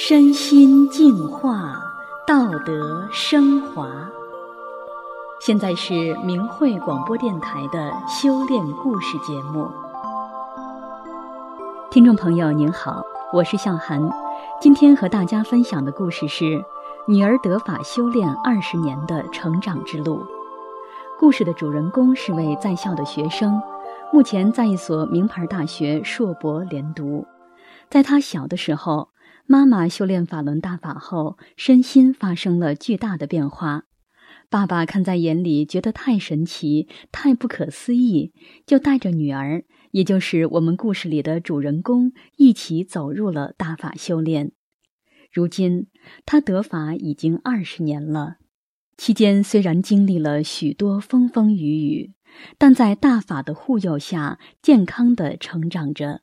身心净化，道德升华。现在是明慧广播电台的修炼故事节目。听众朋友您好，我是笑涵，今天和大家分享的故事是女儿得法修炼二十年的成长之路。故事的主人公是位在校的学生，目前在一所名牌大学硕博连读。在他小的时候，妈妈修炼法轮大法后，身心发生了巨大的变化。爸爸看在眼里，觉得太神奇、太不可思议，就带着女儿，也就是我们故事里的主人公，一起走入了大法修炼。如今，他得法已经二十年了，期间虽然经历了许多风风雨雨，但在大法的护佑下，健康地成长着。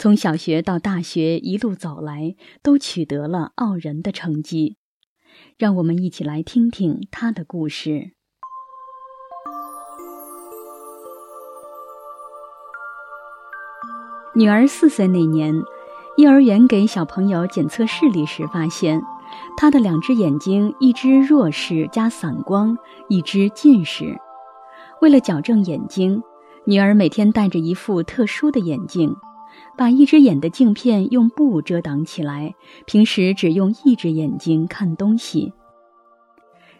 从小学到大学一路走来，都取得了傲人的成绩。让我们一起来听听他的故事。女儿四岁那年，幼儿园给小朋友检测视力时，发现她的两只眼睛，一只弱视加散光，一只近视。为了矫正眼睛，女儿每天戴着一副特殊的眼镜。把一只眼的镜片用布遮挡起来，平时只用一只眼睛看东西。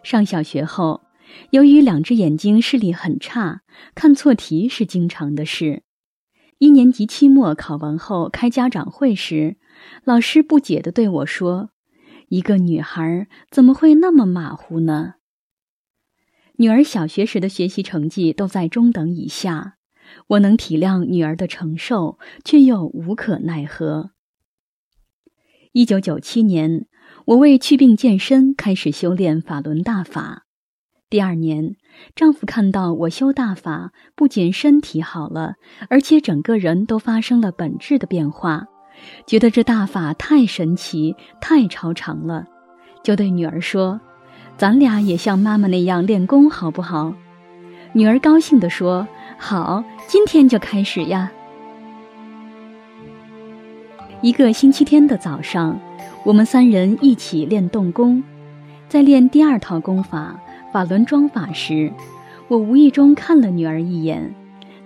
上小学后，由于两只眼睛视力很差，看错题是经常的事。一年级期末考完后开家长会时，老师不解地对我说：“一个女孩怎么会那么马虎呢？”女儿小学时的学习成绩都在中等以下。我能体谅女儿的承受，却又无可奈何。一九九七年，我为祛病健身开始修炼法轮大法。第二年，丈夫看到我修大法，不仅身体好了，而且整个人都发生了本质的变化，觉得这大法太神奇、太超常了，就对女儿说：“咱俩也像妈妈那样练功，好不好？”女儿高兴地说。好，今天就开始呀。一个星期天的早上，我们三人一起练动功。在练第二套功法——法轮装法时，我无意中看了女儿一眼。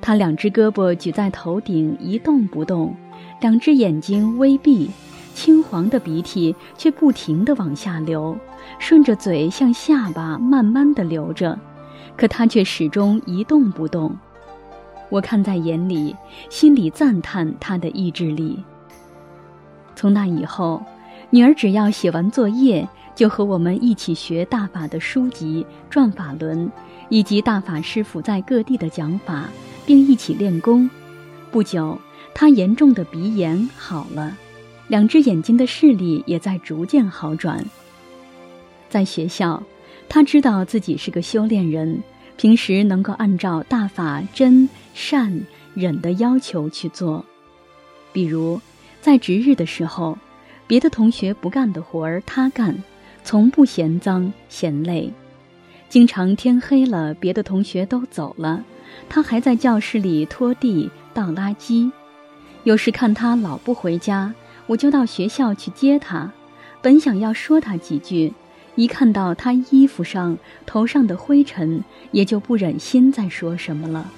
她两只胳膊举在头顶一动不动，两只眼睛微闭，青黄的鼻涕却不停地往下流，顺着嘴向下巴慢慢地流着，可他却始终一动不动。我看在眼里，心里赞叹他的意志力。从那以后，女儿只要写完作业，就和我们一起学大法的书籍、转法轮，以及大法师傅在各地的讲法，并一起练功。不久，她严重的鼻炎好了，两只眼睛的视力也在逐渐好转。在学校，他知道自己是个修炼人。平时能够按照大法真善忍的要求去做，比如在值日的时候，别的同学不干的活儿他干，从不嫌脏嫌累。经常天黑了，别的同学都走了，他还在教室里拖地倒垃圾。有时看他老不回家，我就到学校去接他，本想要说他几句。一看到他衣服上、头上的灰尘，也就不忍心再说什么了。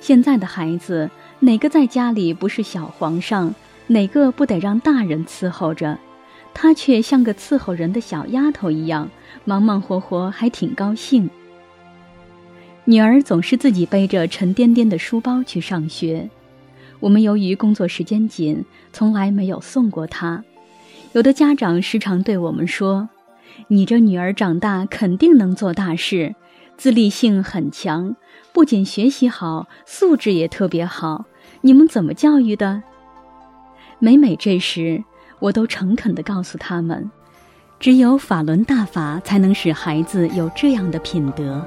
现在的孩子，哪个在家里不是小皇上？哪个不得让大人伺候着？他却像个伺候人的小丫头一样，忙忙活活，还挺高兴。女儿总是自己背着沉甸甸的书包去上学，我们由于工作时间紧，从来没有送过她。有的家长时常对我们说。你这女儿长大肯定能做大事，自立性很强，不仅学习好，素质也特别好。你们怎么教育的？每每这时，我都诚恳地告诉他们，只有法轮大法才能使孩子有这样的品德。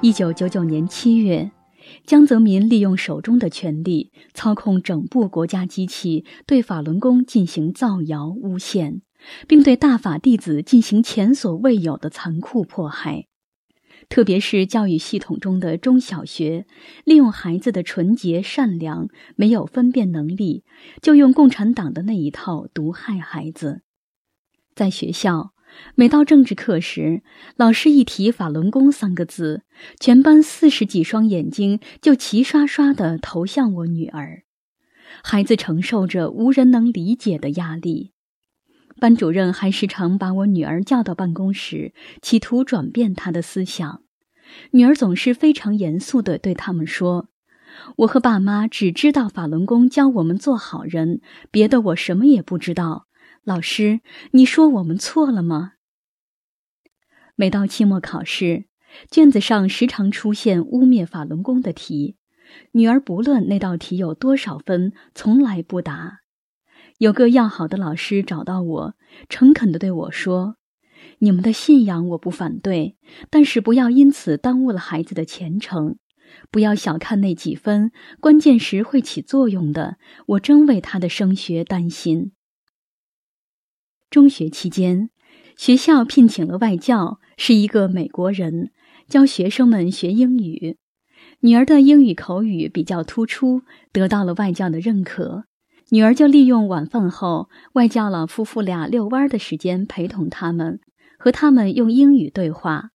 一九九九年七月。江泽民利用手中的权力，操控整部国家机器，对法轮功进行造谣诬陷，并对大法弟子进行前所未有的残酷迫害。特别是教育系统中的中小学，利用孩子的纯洁善良、没有分辨能力，就用共产党的那一套毒害孩子。在学校，每到政治课时，老师一提法轮功三个字，全班四十几双眼睛就齐刷刷地投向我女儿。孩子承受着无人能理解的压力。班主任还时常把我女儿叫到办公室，企图转变她的思想。女儿总是非常严肃地对他们说：“我和爸妈只知道法轮功教我们做好人，别的我什么也不知道。老师，你说我们错了吗？”每到期末考试，卷子上时常出现污蔑法轮功的题，女儿不论那道题有多少分，从来不答。有个要好的老师找到我，诚恳地对我说：“你们的信仰我不反对，但是不要因此耽误了孩子的前程。不要小看那几分，关键时会起作用的。我真为他的升学担心。”中学期间，学校聘请了外教，是一个美国人，教学生们学英语。女儿的英语口语比较突出，得到了外教的认可。女儿就利用晚饭后外教老夫妇俩遛弯的时间陪同他们，和他们用英语对话。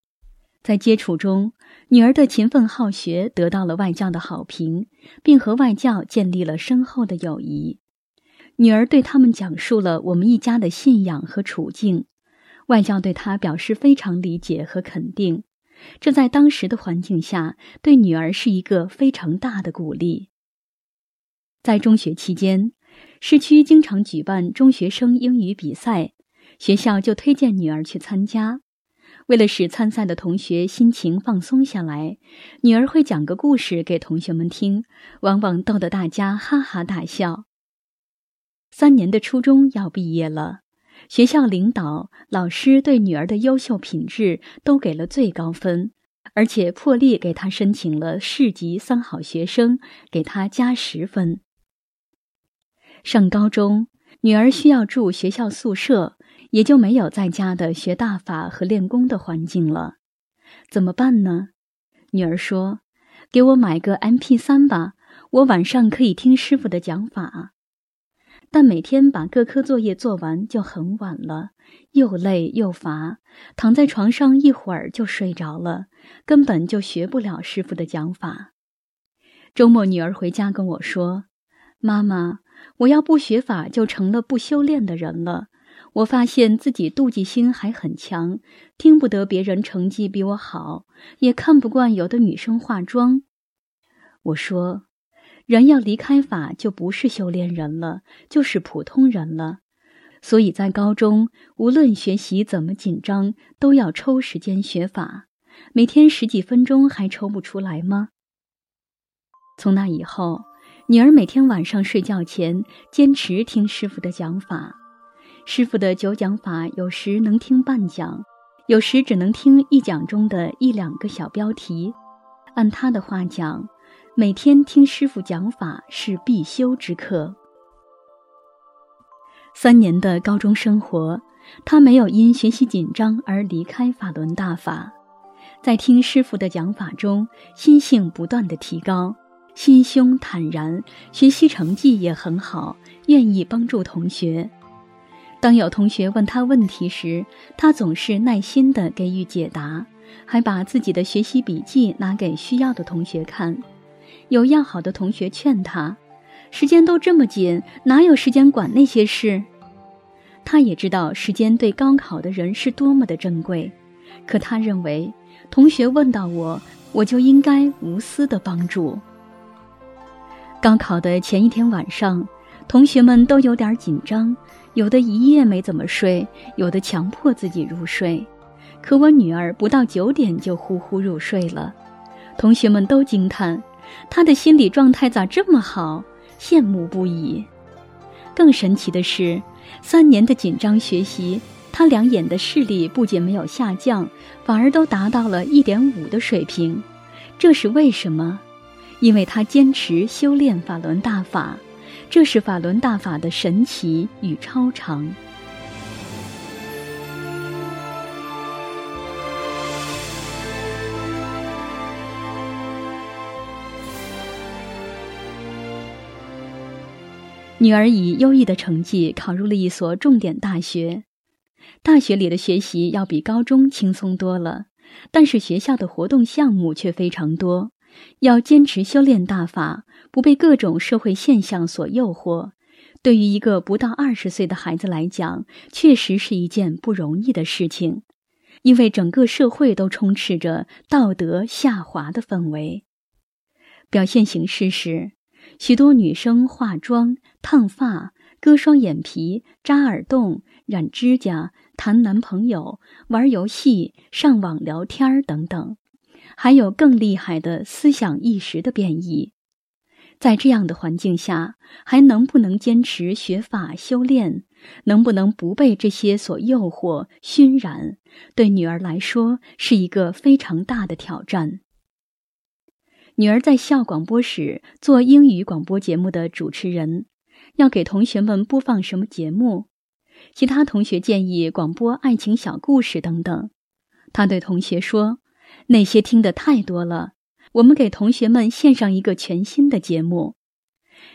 在接触中，女儿的勤奋好学得到了外教的好评，并和外教建立了深厚的友谊。女儿对他们讲述了我们一家的信仰和处境，外教对她表示非常理解和肯定。这在当时的环境下，对女儿是一个非常大的鼓励。在中学期间，市区经常举办中学生英语比赛，学校就推荐女儿去参加。为了使参赛的同学心情放松下来，女儿会讲个故事给同学们听，往往逗得大家哈哈大笑。三年的初中要毕业了，学校领导、老师对女儿的优秀品质都给了最高分，而且破例给她申请了市级三好学生，给她加十分。上高中，女儿需要住学校宿舍，也就没有在家的学大法和练功的环境了。怎么办呢？女儿说：“给我买个 MP3 吧，我晚上可以听师傅的讲法。”但每天把各科作业做完就很晚了，又累又乏，躺在床上一会儿就睡着了，根本就学不了师傅的讲法。周末，女儿回家跟我说：“妈妈。”我要不学法，就成了不修炼的人了。我发现自己妒忌心还很强，听不得别人成绩比我好，也看不惯有的女生化妆。我说，人要离开法，就不是修炼人了，就是普通人了。所以在高中，无论学习怎么紧张，都要抽时间学法。每天十几分钟还抽不出来吗？从那以后。女儿每天晚上睡觉前坚持听师傅的讲法，师傅的九讲法有时能听半讲，有时只能听一讲中的一两个小标题。按他的话讲，每天听师傅讲法是必修之课。三年的高中生活，他没有因学习紧张而离开法轮大法，在听师傅的讲法中，心性不断地提高。心胸坦然，学习成绩也很好，愿意帮助同学。当有同学问他问题时，他总是耐心地给予解答，还把自己的学习笔记拿给需要的同学看。有要好的同学劝他：“时间都这么紧，哪有时间管那些事？”他也知道时间对高考的人是多么的珍贵，可他认为，同学问到我，我就应该无私的帮助。高考的前一天晚上，同学们都有点紧张，有的一夜没怎么睡，有的强迫自己入睡。可我女儿不到九点就呼呼入睡了，同学们都惊叹，他的心理状态咋这么好，羡慕不已。更神奇的是，三年的紧张学习，他两眼的视力不仅没有下降，反而都达到了一点五的水平，这是为什么？因为他坚持修炼法轮大法，这是法轮大法的神奇与超常。女儿以优异的成绩考入了一所重点大学。大学里的学习要比高中轻松多了，但是学校的活动项目却非常多，要坚持修炼大法，不被各种社会现象所诱惑。对于一个不到二十岁的孩子来讲，确实是一件不容易的事情，因为整个社会都充斥着道德下滑的氛围。表现形式是，许多女生化妆、烫发、割双眼皮、扎耳洞、染指甲、谈男朋友、玩游戏、上网聊天等等，还有更厉害的思想意识的变异。在这样的环境下，还能不能坚持学法修炼？能不能不被这些所诱惑熏染？对女儿来说是一个非常大的挑战。女儿在校广播室做英语广播节目的主持人，要给同学们播放什么节目？其他同学建议广播爱情小故事等等。她对同学说：“那些听得太多了。”我们给同学们献上一个全新的节目，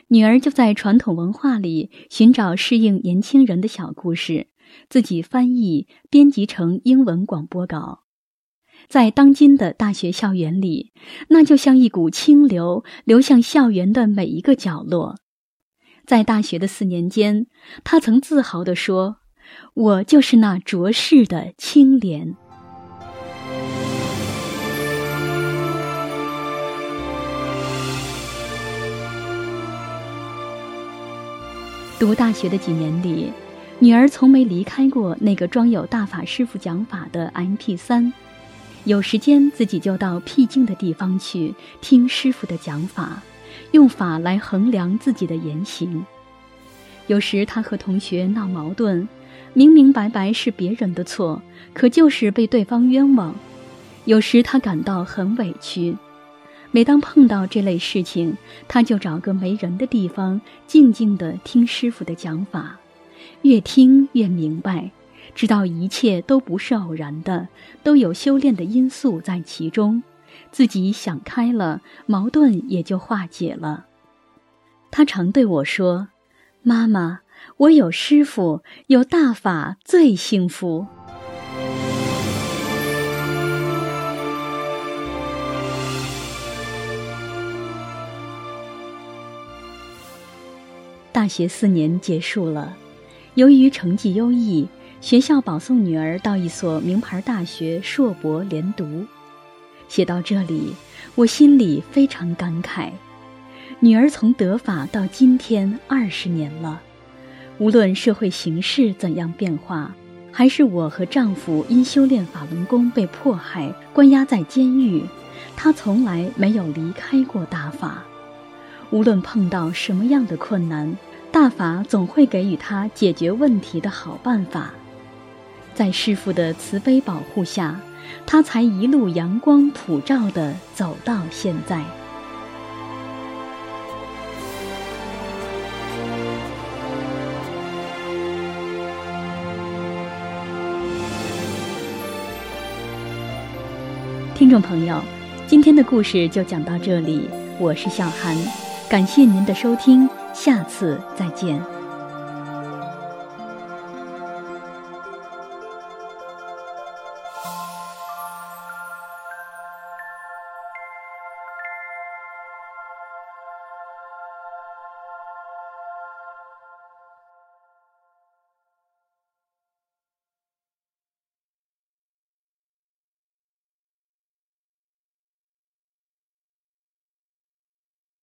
女儿就在传统文化里寻找适应年轻人的小故事，自己翻译编辑成英文广播稿。在当今的大学校园里，那就像一股清流流向校园的每一个角落。在大学的四年间，他曾自豪地说：“我就是那卓世的清廉。”读大学的几年里，女儿从没离开过那个装有大法师父讲法的 MP3。有时间自己就到僻静的地方去听师父的讲法，用法来衡量自己的言行。有时他和同学闹矛盾，明明白白是别人的错，可就是被对方冤枉。有时他感到很委屈。每当碰到这类事情，他就找个没人的地方，静静地听师父的讲法，越听越明白，知道一切都不是偶然的，都有修炼的因素在其中，自己想开了，矛盾也就化解了。他常对我说：“妈妈，我有师傅，有大法，最幸福。”大学四年结束了，由于成绩优异，学校保送女儿到一所名牌大学硕博连读。写到这里，我心里非常感慨。女儿从得法到今天二十年了，无论社会形势怎样变化，还是我和丈夫因修炼法轮功被迫害、关押在监狱，她从来没有离开过大法。无论碰到什么样的困难，大法总会给予她解决问题的好办法，在师傅的慈悲保护下，他才一路阳光普照的走到现在。听众朋友，今天的故事就讲到这里，我是小韩，感谢您的收听。下次再见。